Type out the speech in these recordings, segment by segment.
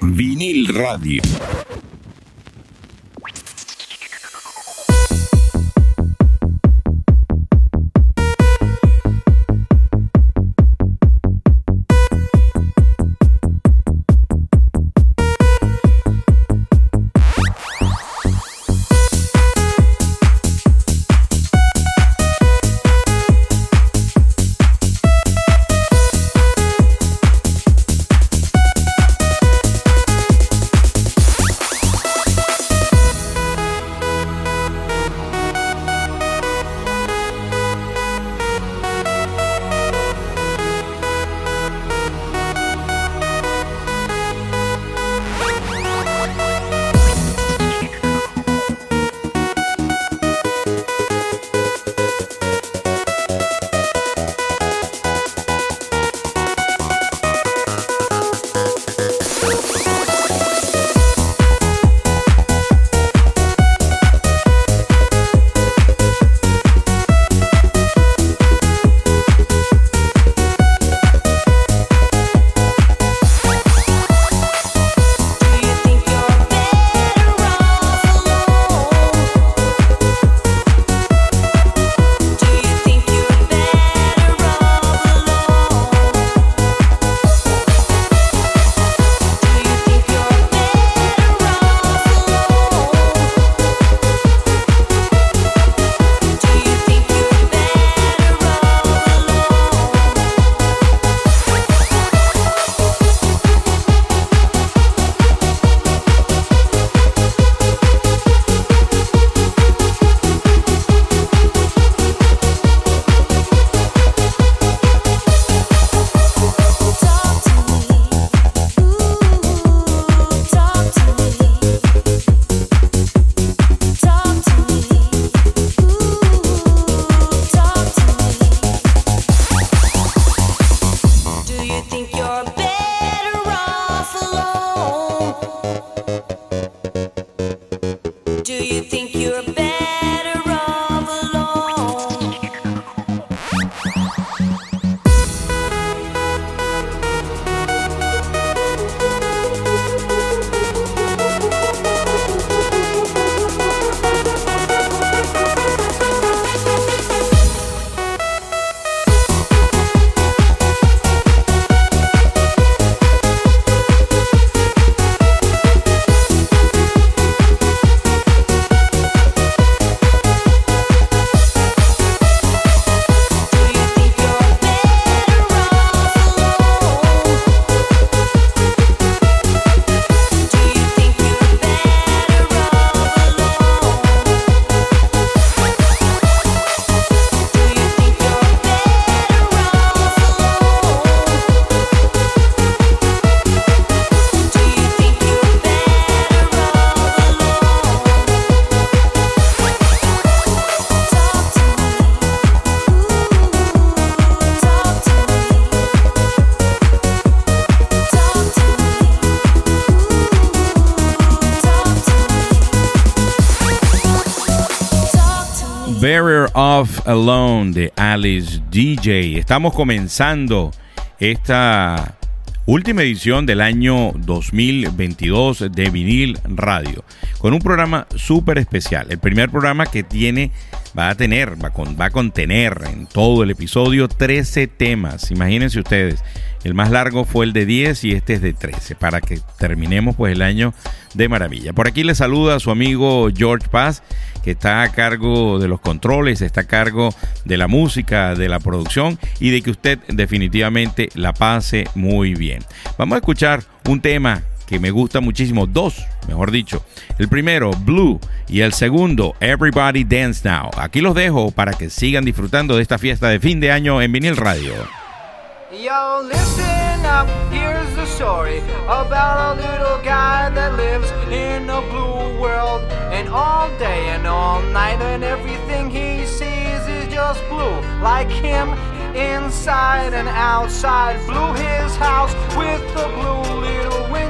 Vinil Radio. Alone de Alice DJ. Estamos comenzando esta última edición del año 2022 de Vinil Radio con un programa súper especial. El primer programa que tiene, va a tener, va, a contener en todo el episodio 13 temas. Imagínense ustedes, el más largo fue el de 10 y este es de 13 para que terminemos pues el año de maravilla. Por aquí le saluda a su amigo George Paz que está a cargo de los controles, está a cargo de la música, de la producción y de que usted definitivamente la pase muy bien. Vamos a escuchar un tema que me gusta muchísimo, dos, mejor dicho. El primero, Blue, y el segundo, Everybody Dance Now. Aquí los dejo para que sigan disfrutando de esta fiesta de fin de año en vinil radio. Yo, listen up, here's the story about a little guy that lives in a blue world. And all day and all night, and everything he sees is just blue. Like him, inside and outside. Blue his house with a blue little window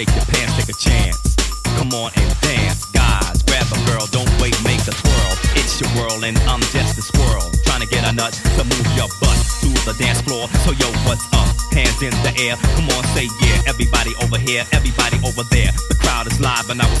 shake your pants, take a chance. Come on and dance, guys. Grab a girl, don't wait, make a twirl. It's your world and I'm just a squirrel. Trying to get a nut to move your butt to the dance floor. So yo, what's up? Hands in the air. Come on, say yeah. Everybody over here, everybody over there. The crowd is live and I was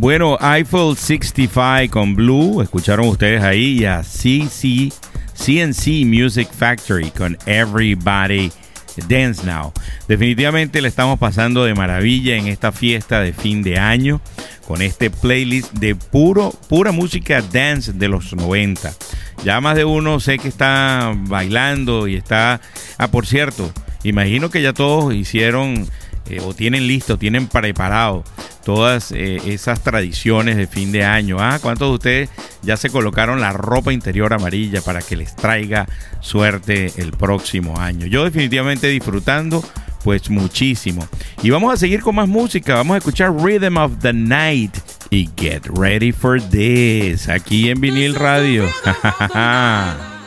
Bueno, Eiffel 65 con Blue, escucharon ustedes ahí, y a CC, CNC Music Factory con Everybody Dance Now. Definitivamente le estamos pasando de maravilla en esta fiesta de fin de año con este playlist de puro, pura música dance de los 90. Ya más de uno sé que está bailando y está... Ah, por cierto, imagino que ya todos hicieron eh, o tienen listo, tienen preparado todas eh, esas tradiciones de fin de año. Ah, ¿cuántos de ustedes ya se colocaron la ropa interior amarilla para que les traiga suerte el próximo año? Yo definitivamente disfrutando pues muchísimo. Y vamos a seguir con más música, vamos a escuchar Rhythm of the Night y Get Ready for This aquí en Vinil Radio.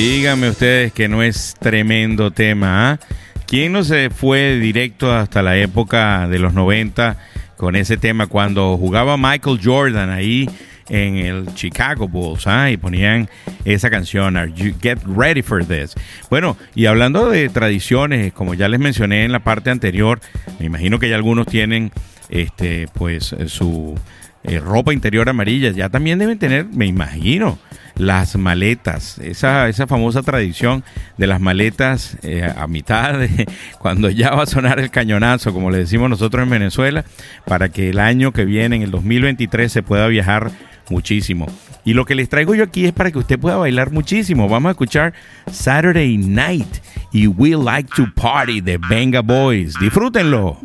Díganme ustedes que no es tremendo tema. ¿eh? ¿Quién no se fue directo hasta la época de los 90 con ese tema cuando jugaba Michael Jordan ahí en el Chicago Bulls ¿eh? y ponían esa canción, Are You Get Ready for This? Bueno, y hablando de tradiciones, como ya les mencioné en la parte anterior, me imagino que ya algunos tienen este, pues su eh, ropa interior amarilla, ya también deben tener, me imagino, las maletas, esa, esa famosa tradición de las maletas eh, a mitad cuando ya va a sonar el cañonazo, como le decimos nosotros en Venezuela, para que el año que viene, en el 2023, se pueda viajar muchísimo. Y lo que les traigo yo aquí es para que usted pueda bailar muchísimo. Vamos a escuchar Saturday Night y We Like to Party de Venga Boys. Disfrútenlo.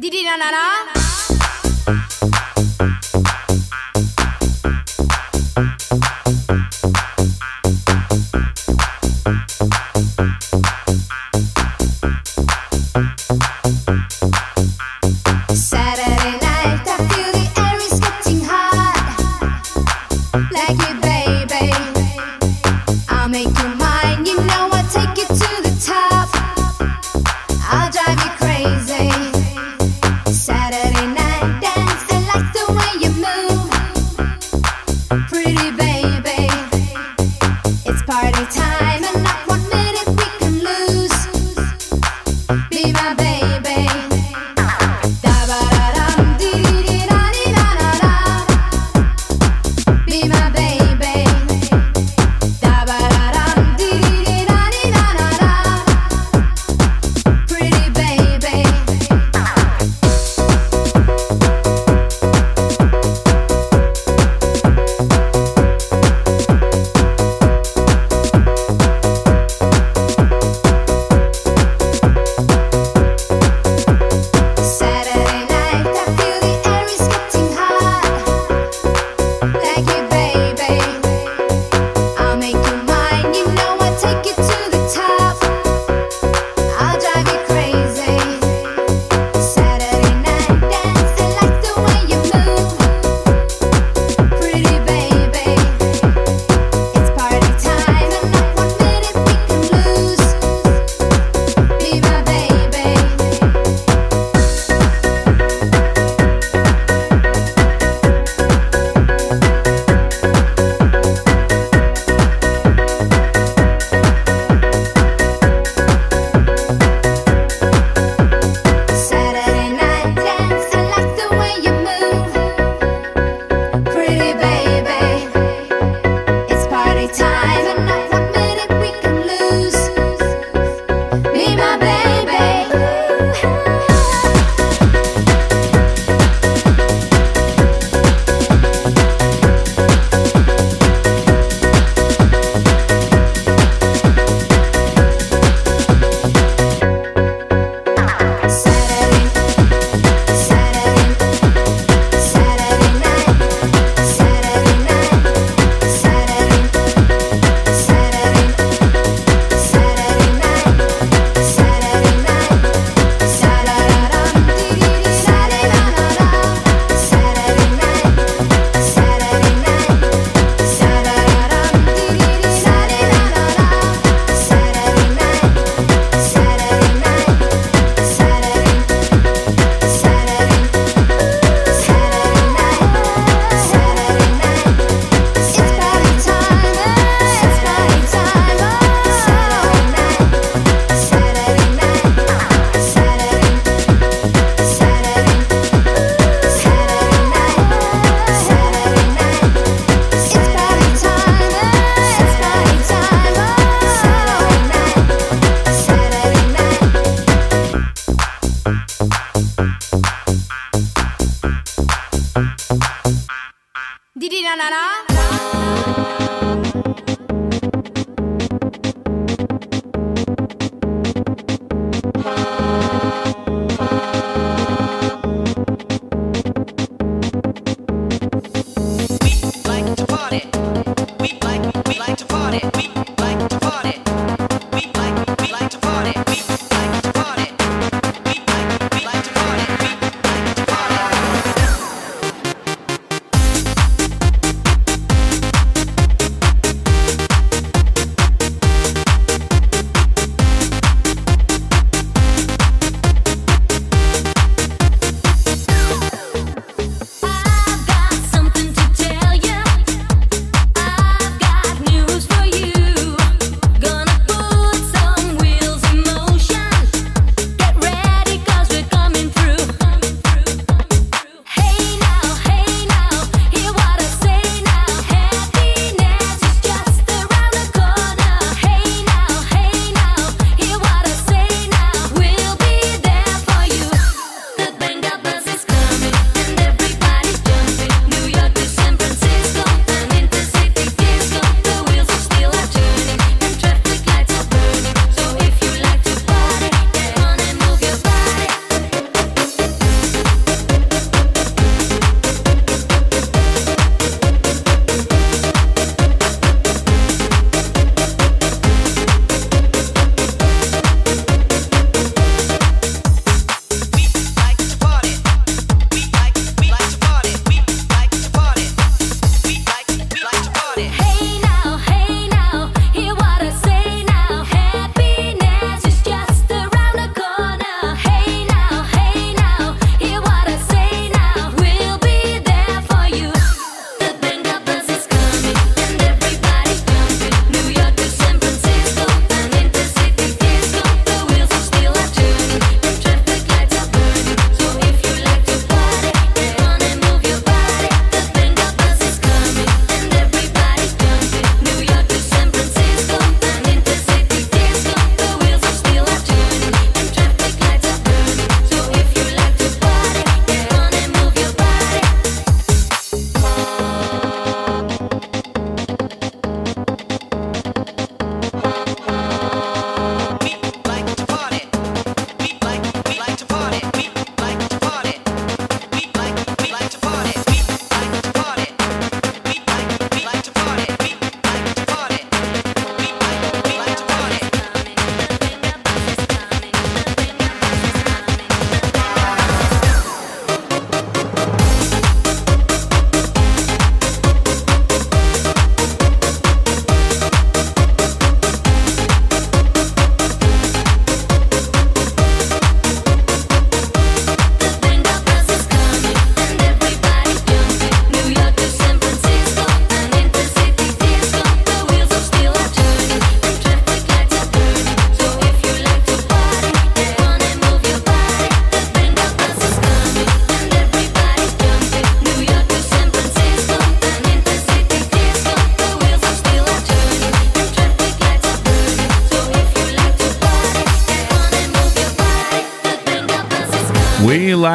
Bye.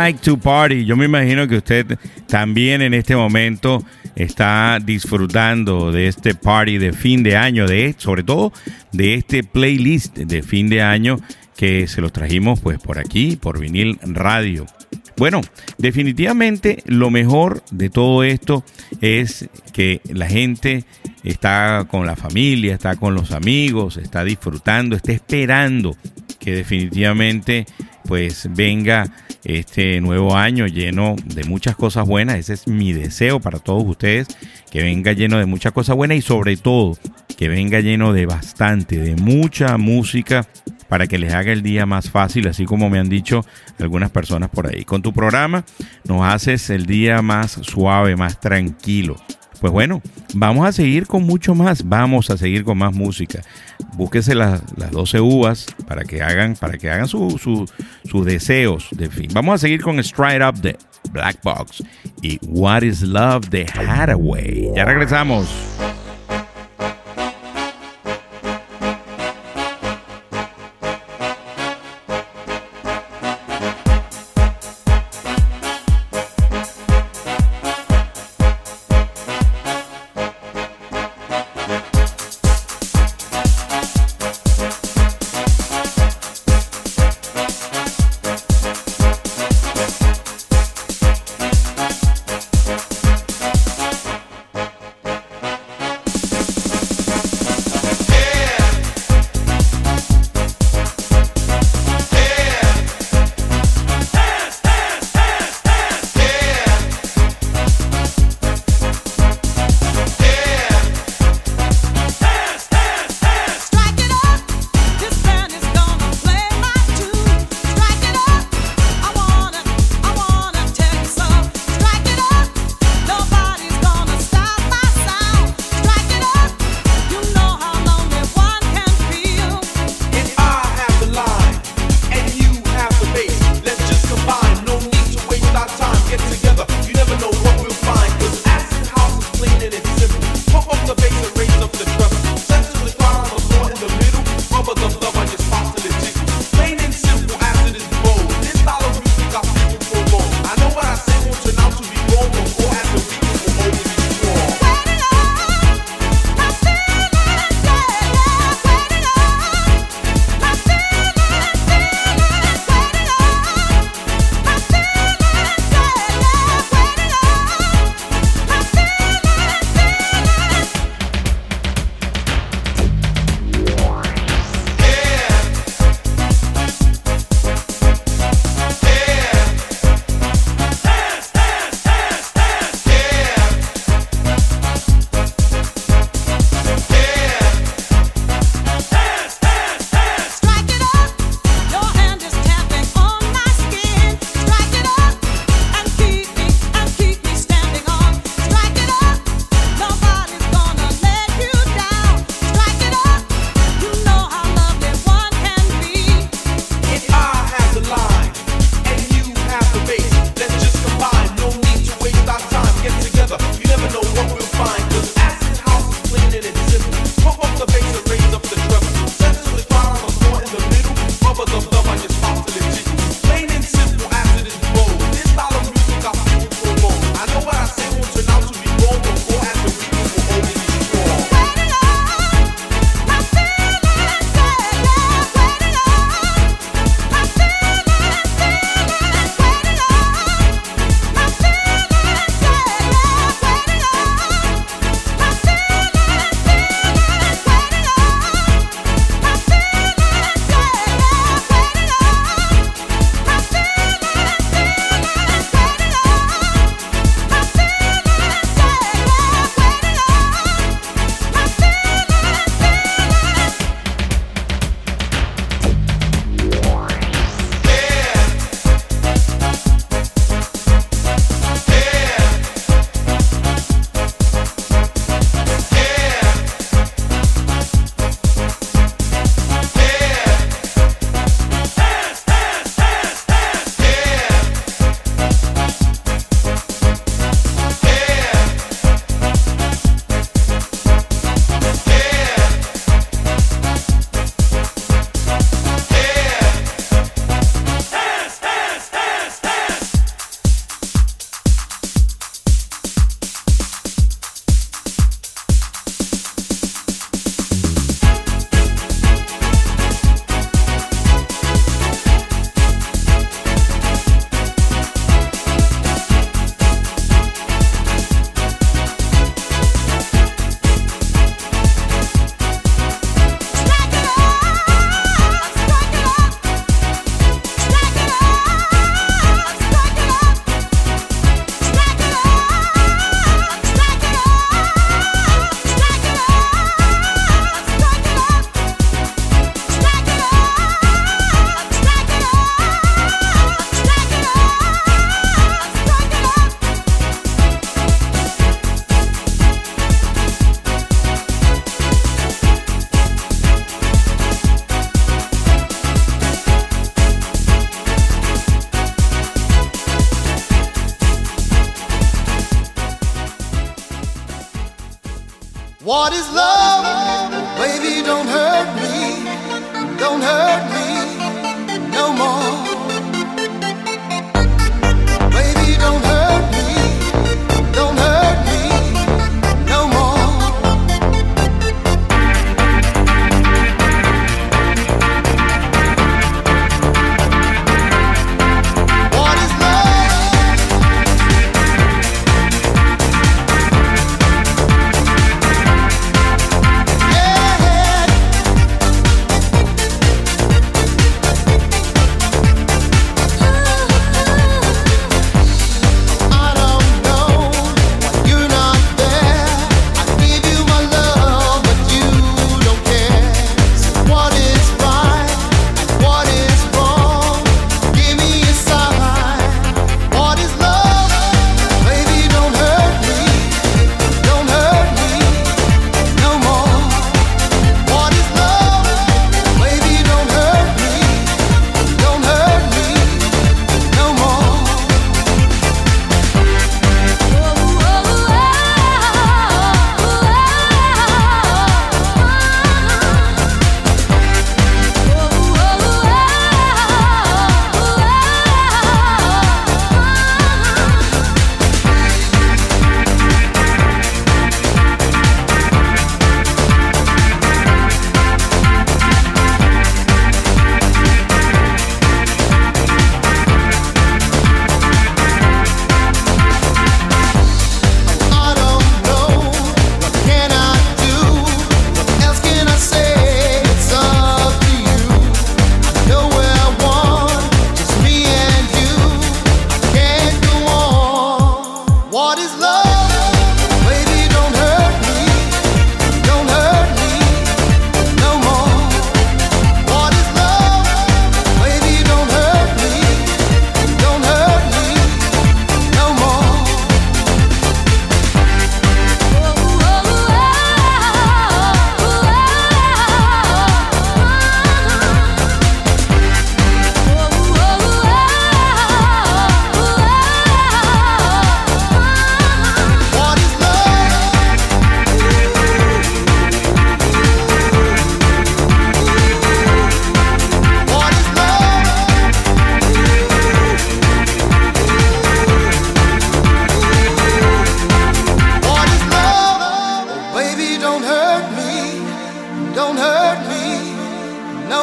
Like to party. Yo me imagino que usted también en este momento está disfrutando de este party de fin de año, de sobre todo de este playlist de fin de año que se los trajimos pues por aquí, por vinil radio. Bueno, definitivamente lo mejor de todo esto es que la gente está con la familia, está con los amigos, está disfrutando, está esperando que definitivamente pues venga este nuevo año lleno de muchas cosas buenas. Ese es mi deseo para todos ustedes, que venga lleno de muchas cosas buenas y sobre todo que venga lleno de bastante, de mucha música para que les haga el día más fácil, así como me han dicho algunas personas por ahí. Con tu programa nos haces el día más suave, más tranquilo. Pues bueno, vamos a seguir con mucho más, vamos a seguir con más música. Búsquese las, las 12 uvas para que hagan, para que hagan su- su- sus deseos de fin. Vamos a seguir con Straight Up de Black Box y What is Love de Hathaway. Ya regresamos.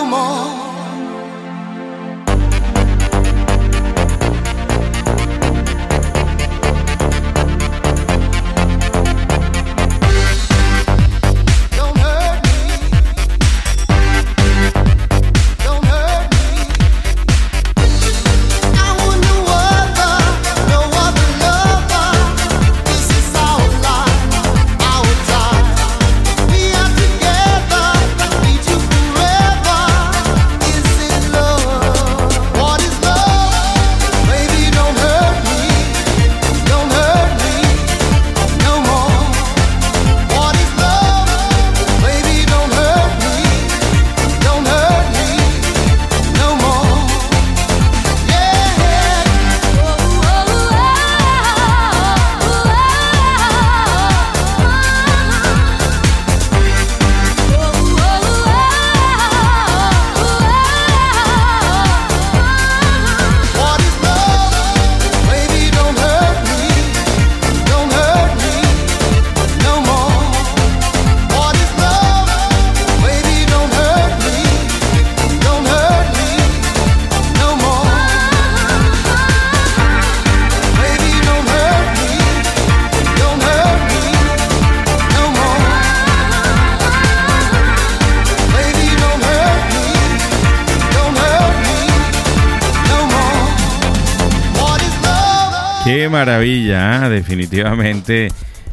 梦 Maravilla, ¿ah? definitivamente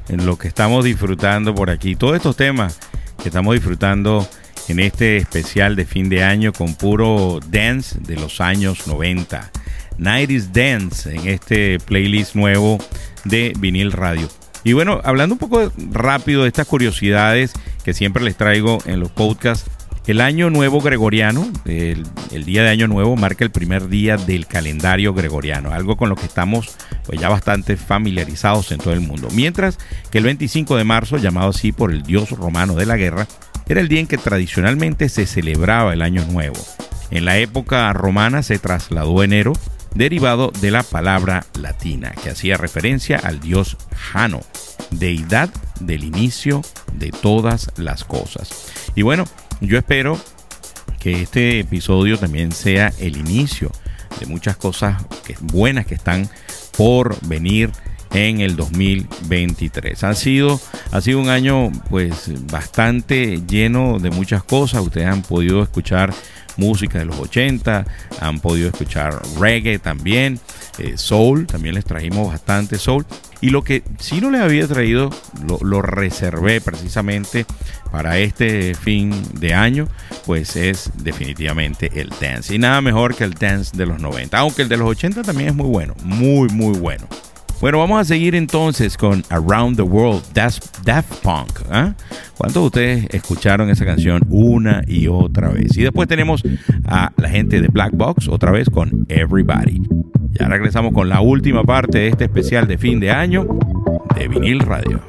en lo que estamos disfrutando por aquí. Todos estos temas que estamos disfrutando en este especial de fin de año con puro dance de los años 90. Night is Dance en este playlist nuevo de Vinil Radio. Y bueno, hablando un poco rápido de estas curiosidades que siempre les traigo en los podcasts el año nuevo gregoriano, el, día de año nuevo, marca el primer día del calendario gregoriano, algo con lo que estamos pues, ya bastante familiarizados en todo el mundo. Mientras que el 25 de marzo, llamado así por el dios romano de la guerra, era el día en que tradicionalmente se celebraba el año nuevo. En la época romana se trasladó enero, derivado de la palabra latina, que hacía referencia al dios Jano, deidad del inicio de todas las cosas. Y bueno, yo espero que este episodio también sea el inicio de muchas cosas buenas que están por venir en el 2023. Ha sido, ha sido un año pues bastante lleno de muchas cosas. Ustedes han podido escuchar música de los 80, han podido escuchar reggae también, eh, soul, también les trajimos bastante soul. Y lo que sí no les había traído, lo, lo reservé precisamente para este fin de año, pues es definitivamente el dance. Y nada mejor que el dance de los 90, aunque el de los 80 también es muy bueno, muy, muy bueno. Bueno, vamos a seguir entonces con Around the World, Daft, Daft Punk. ¿eh? ¿Cuántos de ustedes escucharon esa canción una y otra vez? Y después tenemos a la gente de Black Box otra vez con Everybody. Ya regresamos con la última parte de este especial de fin de año de Vinil Radio.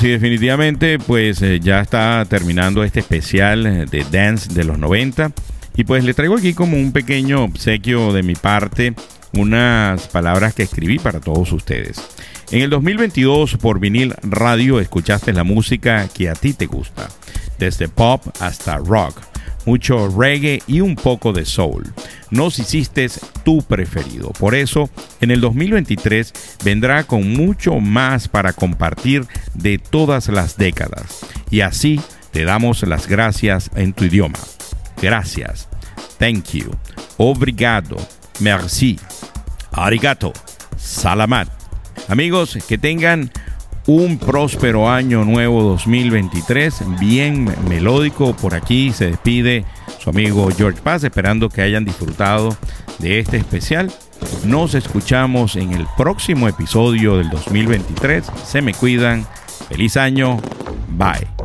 Y definitivamente pues eh, ya está terminando este especial eh, de Dance de los 90 y pues le traigo aquí como un pequeño obsequio de mi parte unas palabras que escribí para todos ustedes. En el 2022 por vinil radio escuchaste la música que a ti te gusta, desde pop hasta rock, mucho reggae y un poco de soul. Nos hiciste tu preferido. Por eso, en el 2023 vendrá con mucho más para compartir de todas las décadas. Y así te damos las gracias en tu idioma. Gracias. Thank you. Obrigado. Merci. Arigato. Salamat. Amigos, que tengan un próspero año nuevo 2023, bien melódico. Por aquí se despide su amigo George Paz, esperando que hayan disfrutado de este especial. Nos escuchamos en el próximo episodio del 2023. Se me cuidan. Feliz año. Bye.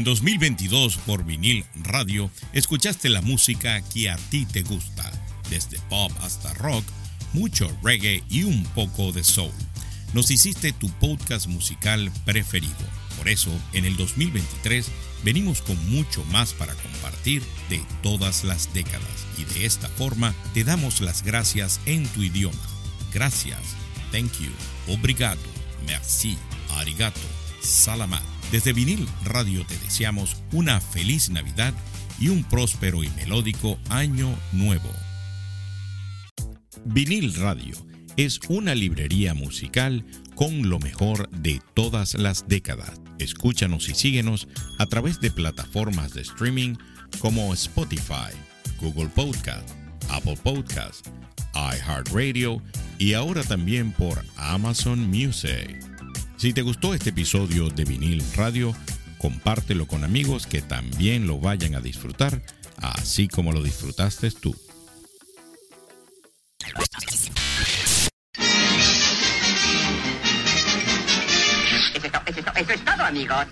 En 2022 por vinil radio escuchaste la música que a ti te gusta, desde pop hasta rock, mucho reggae y un poco de soul. Nos hiciste tu podcast musical preferido. Por eso, en el 2023 venimos con mucho más para compartir de todas las décadas y de esta forma te damos las gracias en tu idioma. Gracias, thank you, obrigado, merci, arigato, salamat. Desde Vinil Radio te deseamos una feliz Navidad y un próspero y melódico año nuevo. Vinil Radio es una librería musical con lo mejor de todas las décadas. Escúchanos y síguenos a través de plataformas de streaming como Spotify, Google Podcast, Apple Podcast, iHeartRadio y ahora también por Amazon Music. Si te gustó este episodio de Vinil Radio, compártelo con amigos que también lo vayan a disfrutar, así como lo disfrutaste tú. Eso es, todo, amigos.